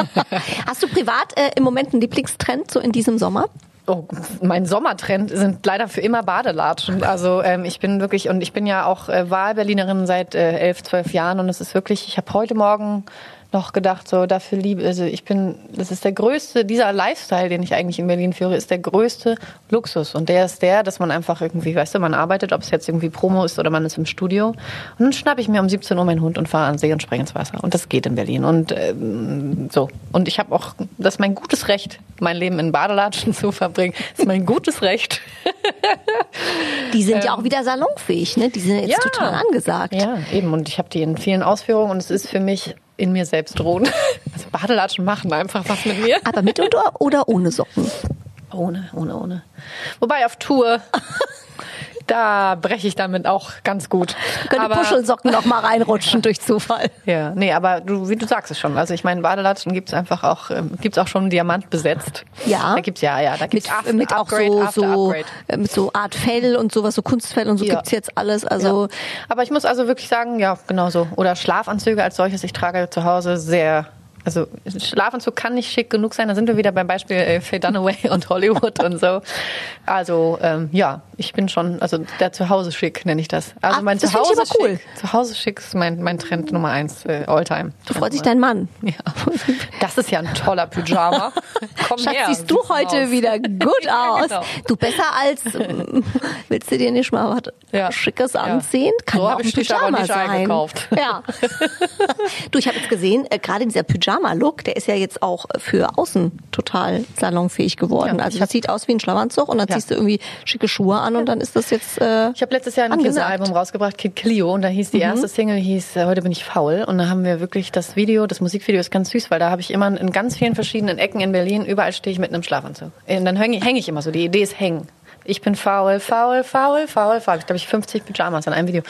Hast du privat äh, im Moment einen Lieblingstrend so in diesem Sommer? Oh, mein Sommertrend sind leider für immer Badelatschen. Also ähm, ich bin wirklich und ich bin ja auch äh, Wahlberlinerin seit äh, elf, zwölf Jahren und es ist wirklich. Ich habe heute Morgen noch gedacht, so dafür liebe. Also ich bin, das ist der größte. Dieser Lifestyle, den ich eigentlich in Berlin führe, ist der größte Luxus und der ist der, dass man einfach irgendwie, weißt du, man arbeitet, ob es jetzt irgendwie Promo ist oder man ist im Studio und dann schnappe ich mir um 17 Uhr meinen Hund und fahre an den See und springe ins Wasser und das geht in Berlin und ähm, so und ich habe auch, das ist mein gutes Recht, mein Leben in Badelatschen zu verbringen. Das ist mein gutes Recht. Die sind ja auch wieder salonfähig, ne? Die sind jetzt total angesagt. Ähm, Ja, eben. Und ich habe die in vielen Ausführungen und es ist für mich in mir selbst ruhen. Also Badelatschen machen einfach was mit mir. Aber mit oder, oder ohne Socken? Ohne, ohne, ohne. Wobei auf Tour, da breche ich damit auch ganz gut. Könnte Puschelsocken noch mal reinrutschen durch Zufall. Ja, nee, aber du, wie du sagst es schon. Also ich meine, Badelatschen gibt's einfach auch, ähm, gibt's auch schon Diamant besetzt. Ja. Da gibt's ja, ja, da gibt's Mit, After- mit auch Upgrade, so, After so, Upgrade. äh, mit so Art Fell und sowas, so Kunstfell und so Ja. gibt's jetzt alles. Also ja. Aber ich muss also wirklich sagen, ja, genau so. Oder Schlafanzüge als solches. Ich trage zu Hause sehr. Also Schlafanzug kann nicht schick genug sein. Da sind wir wieder beim Beispiel äh, Faye Dunaway und Hollywood und so. Also ähm, ja, ich bin schon, also der Zuhause schick nenne ich das. Also Ach, mein das ich Zuhause aber cool. schick. Zuhause schick ist mein, mein Trend Nummer eins äh, Alltime. da freut sich dein Mann. Ja. Das ist ja ein toller Pyjama. Komm Schatz, her. siehst du heute aus. wieder gut Ja, aus. genau. Du besser als, ähm, willst du dir nicht mal was Ja. Schickes Ja. anziehen? Kann So ja hab auch ein ich dich aber Pyjama nicht sein. eingekauft. Ja. du, ich habe jetzt gesehen, äh, gerade dieser Pyjama-Look, der ist ja jetzt auch für außen total salonfähig geworden. Ja, also das sieht aus wie ein Schlafanzug und dann Ja. ziehst du irgendwie schicke Schuhe an und dann ist das jetzt äh, Ich habe letztes Jahr ein Angesagt. Kinderalbum rausgebracht, Kid Clio, und da hieß die erste Single hieß äh, Heute bin ich faul. Und da haben wir wirklich das Video, das Musikvideo ist ganz süß, weil da habe ich immer in ganz vielen verschiedenen Ecken in Berlin, überall stehe ich mit einem Schlafanzug. Und dann hänge häng ich immer so. Die Idee ist hängen. Ich bin faul, faul, faul, faul, faul. Ich glaube, ich 50 Pyjamas in einem Video.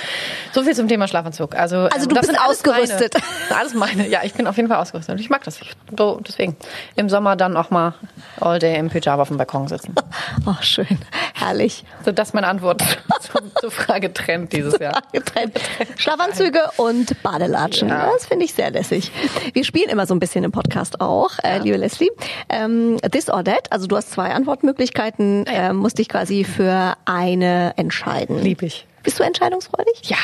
So viel zum Thema Schlafanzug. Also, Also ähm, du das bist ausgerüstet. Meine, alles meine. Ja, ich bin auf jeden Fall ausgerüstet. Ich mag das. Ich, so, deswegen. Im Sommer dann auch mal all day im Pyjama auf dem Balkon sitzen. oh, schön, herrlich. So, das ist meine Antwort zur, zur Frage Trend dieses Jahr. getrennt. Schlafanzüge und Badelatschen. Ja. Das finde ich sehr lässig. Wir spielen immer so ein bisschen im Podcast auch, äh, liebe Leslie. Ähm, this or that, also du hast zwei Antwortmöglichkeiten, Ja. äh, musst dich quasi für eine entscheiden. Lieb ich. Bist du entscheidungsfreudig? Ja.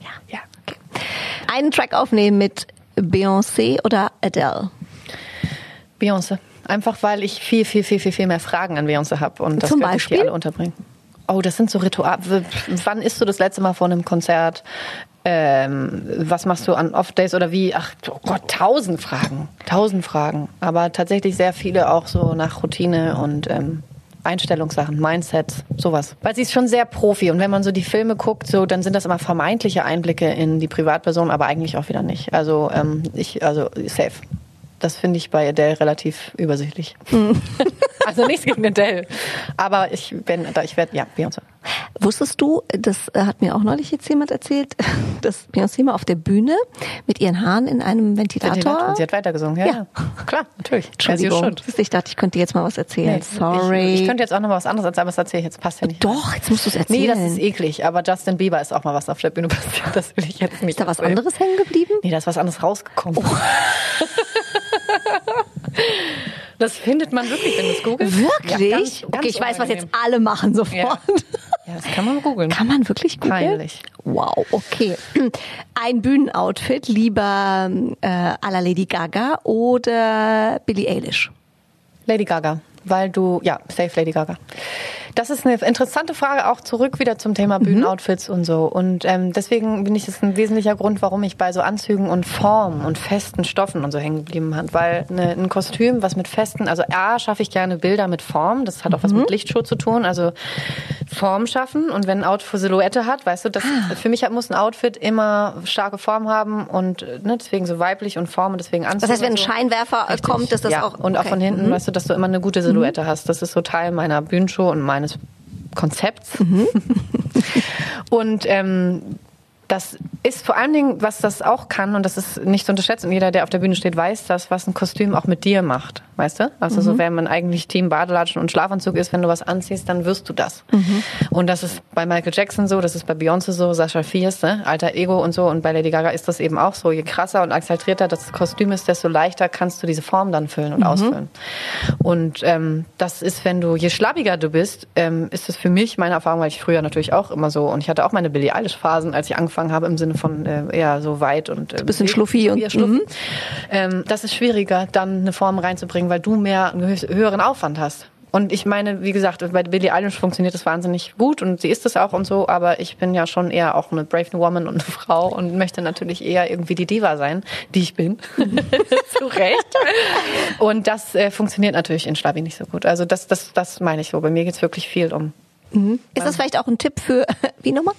Ja. Ja. Okay. Einen Track aufnehmen mit Beyoncé oder Adele? Beyoncé. Einfach weil ich viel, viel, viel, viel, viel mehr Fragen an Beyoncé habe und das Zum ich Beispiel? die alle unterbringen. Oh, das sind so Rituale. Wann isst du das letzte Mal vor einem Konzert? Ähm, was machst du an Off-Days oder wie? Ach oh Gott, tausend Fragen. Tausend Fragen. Aber tatsächlich sehr viele auch so nach Routine und ähm, Einstellungssachen, Mindsets, sowas. Weil sie ist schon sehr Profi und wenn man so die Filme guckt, so dann sind das immer vermeintliche Einblicke in die Privatperson, aber eigentlich auch wieder nicht. Also ähm, ich, also safe. Das finde ich bei Adele relativ übersichtlich. also nichts gegen Adele, aber ich bin, da ich werde, ja, Beyoncé. Wusstest du, das äh, hat mir auch neulich jetzt jemand erzählt, dass Beyoncé mal auf der Bühne mit ihren Haaren in einem Ventilator. Und sie hat weitergesungen, ja, Ja. ja. Klar, natürlich. Entschuldigung. Should. Ich dachte, ich könnte dir jetzt mal was erzählen. Nee, Sorry. Ich, ich könnte jetzt auch noch mal was anderes erzählen, aber das erzähle ich jetzt, passt ja nicht. Doch, jetzt musst du es erzählen. Nee, das ist eklig, aber Justin Bieber ist auch mal was auf der Bühne passiert. Das will ich jetzt nicht. Ist da was erzählen. anderes hängen geblieben? Nee, da ist was anderes rausgekommen. das findet man wirklich, wenn du es googelst. Wirklich? Ja, ganz, ganz okay, ich weiß, was jetzt unangenehm. alle machen sofort. Ja. Ja, das kann man googeln. Kann man wirklich googeln? Peinlich. Wow, okay. Ein Bühnenoutfit, lieber äh, à la Lady Gaga oder Billie Eilish? Lady Gaga, weil du, ja, safe Lady Gaga. Das ist eine interessante Frage, auch zurück wieder zum Thema Bühnenoutfits und so. Und ähm, deswegen bin ich das ein wesentlicher Grund, warum ich bei so Anzügen und Formen und festen Stoffen und so hängen geblieben bin. Weil eine, ein Kostüm, was mit festen, also A, schaffe ich gerne Bilder mit Form. Das hat auch was mit Lichtshow zu tun. Also Form schaffen. Und wenn ein Outfit Silhouette hat, weißt du, das, für mich muss ein Outfit immer starke Form haben und äh, ne, deswegen so weiblich und Form und deswegen Anzug. Das heißt, wenn ein und so. Scheinwerfer Richtig. kommt, ist das ja, auch und auch okay. von hinten, weißt du, dass du immer eine gute Silhouette hast. Das ist so Teil meiner Bühnenshow und meines Konzepts. und ähm, das ist vor allen Dingen, was das auch kann, und das ist nicht zu unterschätzen, jeder, der auf der Bühne steht, weiß das, was ein Kostüm auch mit dir macht. Weißt du? Also so, wenn man eigentlich Team Badelatschen und Schlafanzug ist, wenn du was anziehst, dann wirst du das. Und das ist bei Michael Jackson so, das ist bei Beyoncé so, Sascha Fierce, ne? alter Ego und so. Und bei Lady Gaga ist das eben auch so. Je krasser und exaltierter das Kostüm ist, desto leichter kannst du diese Form dann füllen und ausfüllen. Und ähm, das ist, wenn du, je schlabbiger du bist, ähm, ist es für mich, meine Erfahrung, weil ich früher natürlich auch immer so, und ich hatte auch meine Billie Eilish-Phasen, als ich angefangen habe, im Sinne von äh, eher so weit und äh, bisschen schluffi und- eher schluffi. Ähm, das ist schwieriger, dann eine Form reinzubringen, weil du mehr einen hö- höheren Aufwand hast. Und ich meine, wie gesagt, bei Billie Eilish funktioniert das wahnsinnig gut und sie ist es auch und so, aber ich bin ja schon eher auch eine brave Woman und eine Frau und möchte natürlich eher irgendwie die Diva sein, die ich bin. Zu Recht. Und das äh, funktioniert natürlich in Schlabi nicht so gut. Also das, das, das meine ich so. Bei mir geht's wirklich viel um Ist das vielleicht auch ein Tipp für, wie nochmal?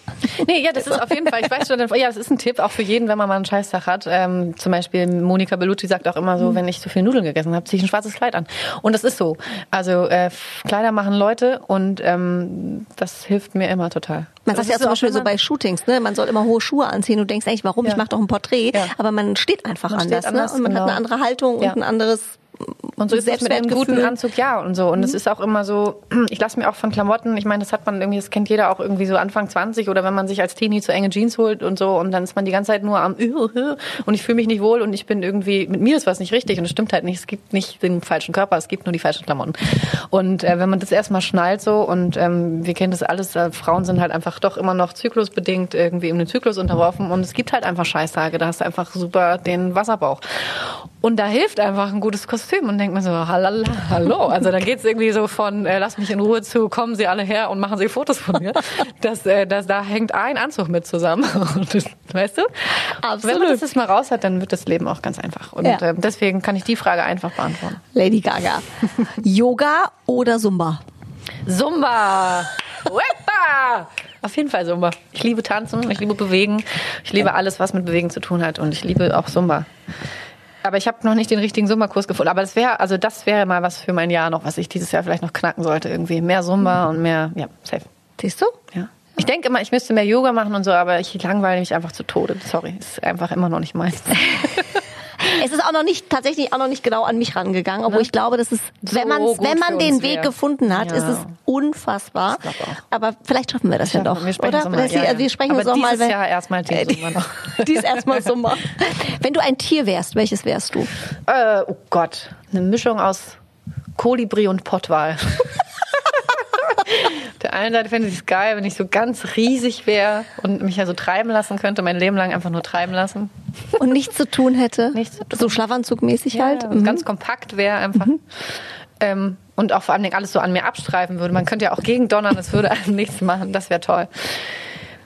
Nee, ja, das ist auf jeden Fall, ich weiß schon, ja, das ist ein Tipp, auch für jeden, wenn man mal einen Scheißtag hat. Ähm, zum Beispiel Monika Bellucci sagt auch immer so, wenn ich zu viel Nudeln gegessen habe, ziehe ich ein schwarzes Kleid an. Und das ist so. Also äh, Kleider machen Leute und ähm, das hilft mir immer total. Man sagt ja zum auch, Beispiel so bei Shootings, ne? Man soll immer hohe Schuhe anziehen. Du denkst eigentlich, warum? Ja. Ich mache doch ein Porträt. Ja. Aber man steht einfach Man anders, steht anders, ne? Und man hat genau. eine andere Haltung Ja. und ein anderes Und so ist es mit einem guten. Anzug, ja, und so. Und es ist auch immer so, ich lasse mir auch von Klamotten, ich meine, das hat man irgendwie, das kennt jeder auch irgendwie so Anfang 20 oder wenn man sich als Teenie zu enge Jeans holt und so und dann ist man die ganze Zeit nur am und ich fühle mich nicht wohl und ich bin irgendwie, mit mir ist was nicht richtig und es stimmt halt nicht. Es gibt nicht den falschen Körper, es gibt nur die falschen Klamotten. Und äh, wenn man das erstmal schnallt so und ähm, wir kennen das alles, äh, Frauen sind halt einfach doch immer noch zyklusbedingt irgendwie in den Zyklus unterworfen und es gibt halt einfach Scheißtage, da hast du einfach super den Wasserbauch. Und da hilft einfach ein gutes Kostüm und denkt man so, halala, hallo. Also da geht's irgendwie so von, äh, lass mich in Ruhe zu, kommen Sie alle her und machen Sie Fotos von mir. Das, äh, das, da hängt ein Anzug mit zusammen. Das, weißt du? Absolut. Wenn man das jetzt mal raus hat, dann wird das Leben auch ganz einfach. Und Ja. äh, deswegen kann ich die Frage einfach beantworten. Lady Gaga. Yoga oder Zumba? Zumba! Wepa! Auf jeden Fall Zumba. Ich liebe Tanzen, ich liebe Bewegen, ich liebe alles, was mit Bewegen zu tun hat und ich liebe auch Zumba. Aber ich habe noch nicht den richtigen Zumba-Kurs gefunden. Aber das wäre, also das wäre mal was für mein Jahr noch, was ich dieses Jahr vielleicht noch knacken sollte. Irgendwie mehr Zumba und mehr, ja, safe. Siehst du? Ja. Ich denke immer, ich müsste mehr Yoga machen und so, aber ich langweile mich einfach zu Tode. Sorry, ist einfach immer noch nicht meins. Es ist auch noch nicht, tatsächlich auch noch nicht genau an mich rangegangen, obwohl ich glaube, das ist, wenn man, wenn man den Weg wär. gefunden hat, Ja. ist es unfassbar. Auch. Aber vielleicht schaffen wir das ja, doch, wir sprechen oder? mal, ja, ja. Wir sprechen Aber uns noch mal, wenn, Jahr erstmal Team Äh, noch. dies erstmal Sommer. Wenn du ein Tier wärst, welches wärst du? Äh, oh Gott, eine Mischung aus Kolibri und Pottwal. Der einen Seite fände ich es geil, wenn ich so ganz riesig wäre und mich ja so treiben lassen könnte, mein Leben lang einfach nur treiben lassen. Und nichts zu tun hätte? Nichts zu tun. So Schlafanzugmäßig halt? Ja, Mhm. Ganz kompakt wäre einfach. Ähm, und auch vor allem alles so an mir abstreifen würde. Man könnte ja auch gegen donnern, es würde einem nichts machen. Das wäre toll.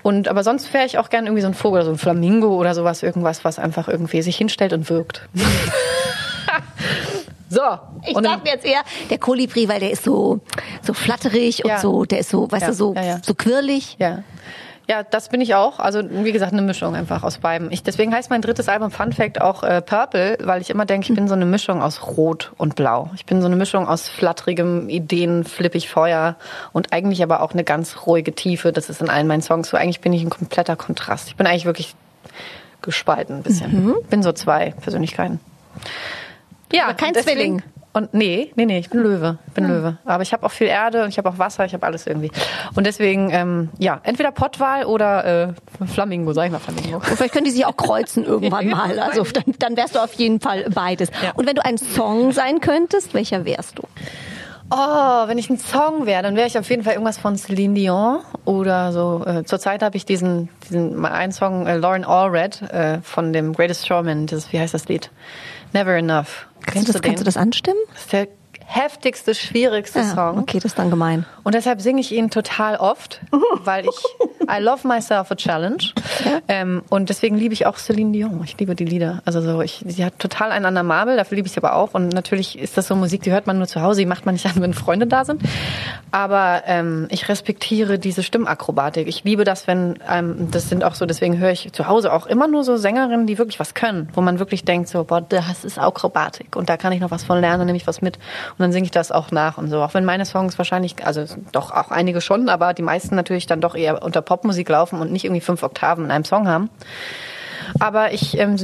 Und aber sonst wäre ich auch gerne irgendwie so ein Vogel, so ein Flamingo oder sowas, irgendwas, was einfach irgendwie sich hinstellt und wirkt. so. Ich und dachte jetzt eher der Kolibri, weil der ist so so flatterig und Ja. so, der ist so, weißt Ja, du, so ja, ja. so quirlig. Ja. Ja, das bin ich auch. Also wie gesagt, eine Mischung einfach aus beidem. Ich, deswegen heißt mein drittes Album Fun Fact auch äh, Purple, weil ich immer denke, ich bin so eine Mischung aus Rot und Blau. Ich bin so eine Mischung aus flatterigem Ideen, flippig Feuer und eigentlich aber auch eine ganz ruhige Tiefe. Das ist in allen meinen Songs so. Eigentlich bin ich ein kompletter Kontrast. Ich bin eigentlich wirklich gespalten ein bisschen. Bin so zwei Persönlichkeiten. Ja, Aber kein deswegen- Zwilling. Und nee, nee, nee, ich bin Löwe. Ich bin Löwe. Aber ich habe auch viel Erde und ich habe auch Wasser, ich habe alles irgendwie. Und deswegen, ähm, ja, entweder Pottwal oder äh, Flamingo, sag ich mal Flamingo. Und vielleicht können die sich auch kreuzen irgendwann mal. Also dann, dann wärst du auf jeden Fall beides. Ja. Und wenn du ein Song sein könntest, welcher wärst du? Oh, wenn ich ein Song wäre, dann wäre ich auf jeden Fall irgendwas von Celine Dion oder so. Äh, zurzeit habe ich diesen, diesen einen Song, äh, Lauren Allred äh, von dem Greatest Showman, das, wie heißt das Lied? Never Enough. Kannst, du das, kannst du das anstimmen? Das ist der heftigste, schwierigste Song. okay, das ist dann gemein. Und deshalb singe ich ihn total oft, weil ich I love myself a challenge. Ähm, und deswegen liebe ich auch Celine Dion. Ich liebe die Lieder. Also so, ich, sie hat total einen anderen Marmel, dafür liebe ich sie aber auch. Und natürlich ist das so Musik, die hört man nur zu Hause, die macht man nicht an, wenn Freunde da sind. Aber ähm, ich respektiere diese Stimmakrobatik. Ich liebe das, wenn, ähm, das sind auch so, deswegen höre ich zu Hause auch immer nur so Sängerinnen, die wirklich was können, wo man wirklich denkt, so, boah, das ist Akrobatik und da kann ich noch was von lernen, dann nehme ich was mit und dann singe ich das auch nach und so. Auch wenn meine Songs wahrscheinlich, also doch auch einige schon, aber die meisten natürlich dann doch eher unter Popmusik laufen und nicht irgendwie fünf Oktaven in einem Song haben. Aber ich ähm,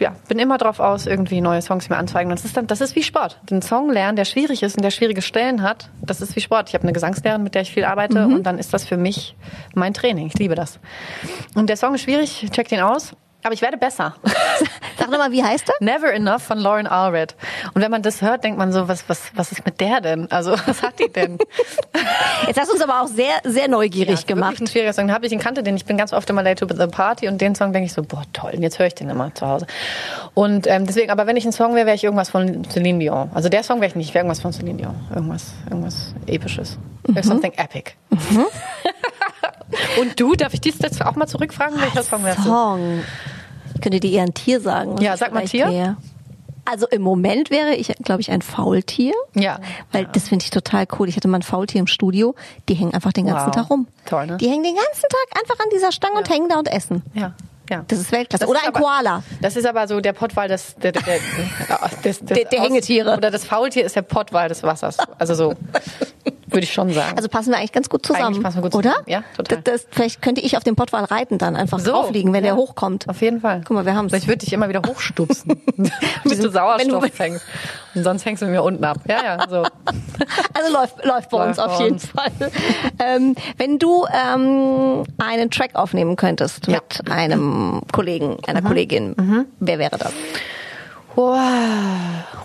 ja, bin immer drauf aus, irgendwie neue Songs mir anzeigen. Das ist dann, das ist wie Sport. Den Song lernen, der schwierig ist und der schwierige Stellen hat, das ist wie Sport. Ich habe eine Gesangslehrerin, mit der ich viel arbeite und dann ist das für mich mein Training. Ich liebe das. Und der Song ist schwierig, check den aus. Aber ich werde besser. Sag doch mal, wie heißt er? Never Enough von Lauren Allred. Und wenn man das hört, denkt man so, was, was, was ist mit der denn? Also, was hat die denn? Jetzt hast du uns aber auch sehr, sehr neugierig Ja, gemacht. Ein schwieriger Song. Habe ich ihn kannte den. Ich bin ganz oft immer late to the party und den Song denke ich so, boah toll. Jetzt höre ich den immer zu Hause. Und ähm, deswegen, aber wenn ich ein Song wäre, wäre ich irgendwas von Celine Dion. Also der Song wäre ich nicht. Ich wäre irgendwas von Celine Dion. Irgendwas, irgendwas episches. Something epic. und du, darf ich dies jetzt auch mal zurückfragen? Welcher Song wärst du? Song. Könnte dir eher ein Tier sagen. Ja, sag mal Tier. wäre. Also im Moment wäre ich, glaube ich, ein Faultier. Ja. Weil das finde ich total cool. Ich hatte mal ein Faultier im Studio, die hängen einfach den ganzen Wow. Tag rum. Toll, ne? Die hängen den ganzen Tag einfach an dieser Stange und hängen da und essen. Ja. Ja. Das ist Weltklasse. Das Oder ist ein aber- Koala. Das ist aber so der Pottwal des, der, der, der, des, Der- der Hängetiere. Oder das Faultier ist der Pottwal des Wassers. Also so würde ich schon sagen. Also passen wir eigentlich ganz gut zusammen. Eigentlich passen wir gut oder? zusammen. Ja, total. Das, das, vielleicht könnte ich auf dem Pottwal reiten dann einfach So, draufliegen, wenn ja. der hochkommt. Auf jeden Fall. Guck mal, wir haben's. Ich würde dich immer wieder hochstupsen, bis du Sauerstoff fängst. Und sonst hängst du mir unten ab. Ja, ja, so. Also läuft, läuft bei uns Läuft auf bei jeden uns. Fall. Ähm, wenn du ähm, einen Track aufnehmen könntest Ja. Mhm. mit einem Kollegen, einer Kollegin, wer wäre das? Wow,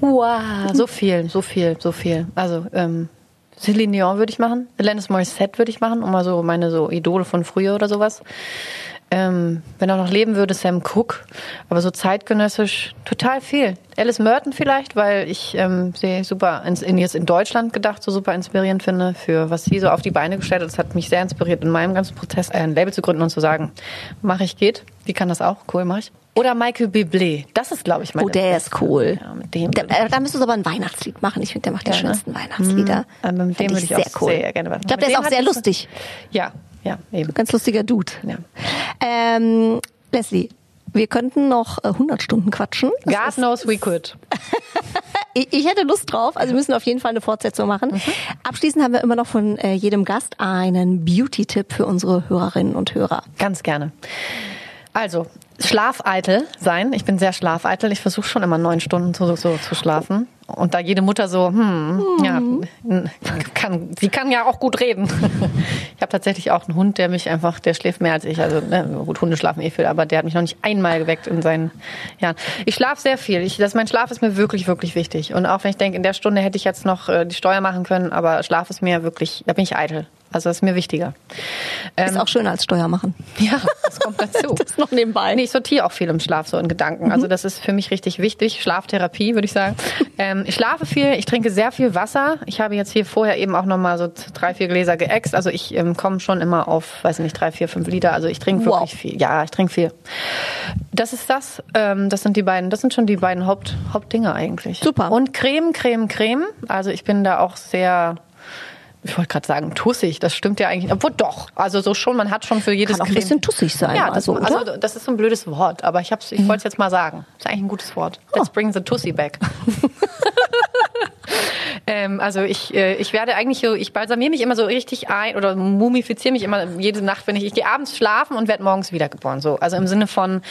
wow, so viel, so viel, so viel. Also ähm, Celine Dion würde ich machen, Alanis Morissette würde ich machen, um mal so meine so Idole von früher oder sowas. Ähm, wenn er noch leben würde, Sam Cooke, aber so zeitgenössisch total viel. Alice Merton vielleicht, weil ich ähm, sie super ins, in, jetzt in Deutschland gedacht so super inspirierend finde für was sie so auf die Beine gestellt hat. Das hat mich sehr inspiriert in meinem ganzen Prozess, ein Label zu gründen und zu sagen, mache ich geht. Die kann das auch, cool, mache ich. Oder Michael Bublé, das ist glaube ich meine Oh, der ist cool. ja, mit dem. Da, äh, da müsstest du aber ein Weihnachtslied machen. Ich finde, der macht die Ja, ne? schönsten Weihnachtslieder. Mhm. Aber mit dem würde ich auch sehr cool. sehr gerne was Ich glaube, machen. der ist auch sehr lustig. Ja, ja, eben. Ganz lustiger Dude. Ja. Ähm, Leslie, wir könnten noch äh, 100 Stunden quatschen. Das God knows we could. Ich, ich hätte Lust drauf, also wir müssen auf jeden Fall eine Fortsetzung machen. Mhm. Abschließend haben wir immer noch von äh, jedem Gast einen Beauty-Tipp für unsere Hörerinnen und Hörer. Ganz gerne. Also, schlafeitel sein. Ich bin sehr schlafeitel. Ich versuche schon immer neun Stunden so, so zu schlafen. Und da jede Mutter so, hm, ja, kann, sie kann ja auch gut reden. Ich habe tatsächlich auch einen Hund, der mich einfach, der schläft mehr als ich. Also ne, gut, Hunde schlafen eh viel, aber der hat mich noch nicht einmal geweckt in seinen Jahren. Ich schlafe sehr viel. Ich, das, mein Schlaf ist mir wirklich, wirklich wichtig. Und auch wenn ich denke, in der Stunde hätte ich jetzt noch äh, die Steuer machen können, aber Schlaf ist mir wirklich, da bin ich eitel. Also das ist mir wichtiger. Ähm, Ist auch schön als Steuer machen. ja, das kommt dazu. Das noch nebenbei. Nee, ich sortiere auch viel im Schlaf, so in Gedanken. Also das ist für mich richtig wichtig. Schlaftherapie, würde ich sagen. Ähm, ich schlafe viel, ich trinke sehr viel Wasser. Ich habe jetzt hier vorher eben auch nochmal so drei, vier Gläser geäxt. Also ich ähm, komme schon immer auf, weiß nicht, drei, vier, fünf Liter. Also ich trinke Wow. wirklich viel. Ja, ich trinke viel. Das ist das. Ähm, das sind die beiden, das sind schon die beiden Haupt, Hauptdinge eigentlich. Super. Und Creme, Creme, Creme. Also ich bin da auch sehr ich wollte gerade sagen, tussig, das stimmt ja eigentlich. Obwohl doch. Also so schon, man hat schon für jedes Kann auch ein Creme- bisschen tussig sein. ja, das, also, also, das ist so ein blödes Wort, aber ich, hab's- ich wollte es jetzt mal sagen. Das ist eigentlich ein gutes Wort. Let's bring the Tussi back. ähm, also ich, äh, ich werde eigentlich so, ich balsamiere mich immer so richtig ein oder mumifiziere mich immer jede Nacht, wenn ich, ich gehe abends schlafen und werde morgens wiedergeboren. So, also im Sinne von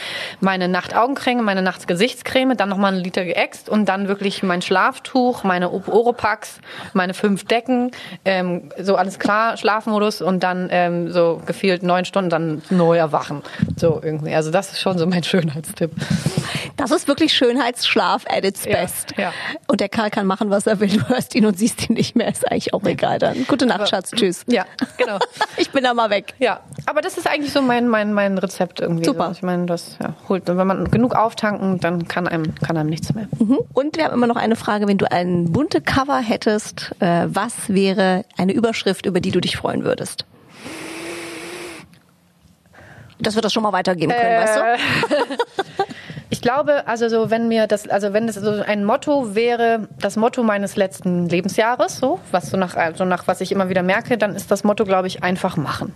meine Nacht-Augencreme, meine Nachts-Gesichtscreme, dann nochmal einen Liter geäxt und dann wirklich mein Schlaftuch, meine Oropax, meine fünf Decken, ähm, so alles klar, Schlafmodus und dann ähm, so gefühlt neun Stunden dann neu erwachen. So irgendwie. Also das ist schon so mein Schönheitstipp. Das ist wirklich Schönheitsschlaf at its Ja, best. ja. Und der Karl kann machen, was er will. Du hörst ihn und siehst ihn nicht mehr. Ist eigentlich auch egal dann. Gute Nacht, Schatz. Tschüss. Ja, genau. Ich bin da mal weg. Ja, aber das ist eigentlich so mein, mein, mein Rezept irgendwie. Super. So. Ich meine, das ja, holt, wenn man genug auftanken, dann kann einem, kann einem nichts mehr. Mhm. Und wir haben immer noch eine Frage, wenn du ein bunte Cover hättest, äh, was wäre eine Überschrift, über die du dich freuen würdest? Dass wir das schon mal weitergeben können, weißt du? Ich glaube, also so, wenn mir das, also wenn das so ein Motto wäre, das Motto meines letzten Lebensjahres, so, was so nach, so nach was ich immer wieder merke, dann ist das Motto, glaube ich, einfach machen.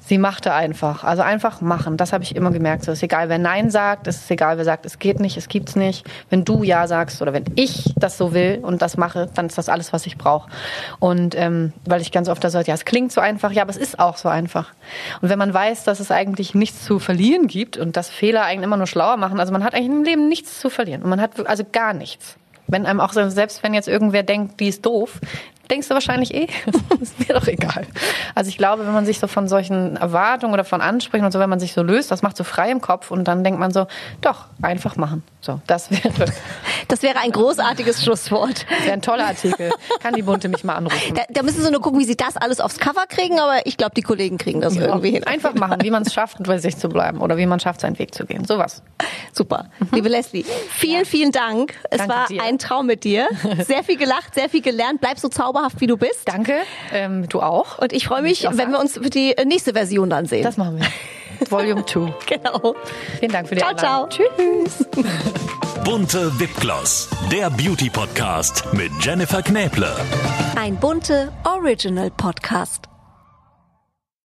Sie machte einfach. Also einfach machen. Das habe ich immer gemerkt. So ist egal, wer Nein sagt, es ist egal, wer sagt, es geht nicht, es gibt's nicht. Wenn du Ja sagst oder wenn ich das so will und das mache, dann ist das alles, was ich brauche. Und ähm, weil ich ganz oft da so, ja, es klingt so einfach, ja, aber es ist auch so einfach. Und wenn man weiß, dass es eigentlich nichts zu verlieren gibt und dass Fehler eigentlich immer nur schlauer machen, also man hat eigentlich im Leben nichts zu verlieren. Und man hat also gar nichts. Wenn einem auch selbst wenn jetzt irgendwer denkt, die ist doof, denkst du wahrscheinlich eh, ist mir doch egal. Also ich glaube, wenn man sich so von solchen Erwartungen oder von Ansprüchen und so, wenn man sich so löst, das macht so frei im Kopf und dann denkt man so, doch, einfach machen. So, das wäre, Das wäre ein großartiges Schlusswort. wäre ein toller Artikel. Kann die Bunte mich mal anrufen. Da, da müssen sie nur gucken, wie sie das alles aufs Cover kriegen, aber ich glaube, die Kollegen kriegen das irgendwie hin. Einfach machen, wie man es schafft, bei sich zu bleiben oder wie man schafft, seinen Weg zu gehen. Sowas. Super. Liebe Leslie, vielen, vielen Dank. Es Danke war dir. ein Traum mit dir. Sehr viel gelacht, sehr viel gelernt. Bleib so zauberhaft, wie du bist. Danke. Ähm, du auch. Und ich freue mich, wenn wir uns für die äh, nächste Version dann sehen. Das machen wir. Volume 2. genau. Vielen Dank für die Ciao, Einladung. ciao. Tschüss. Bunte Wipgloss, der Beauty Podcast mit Jennifer Knäble. Ein bunte Original Podcast.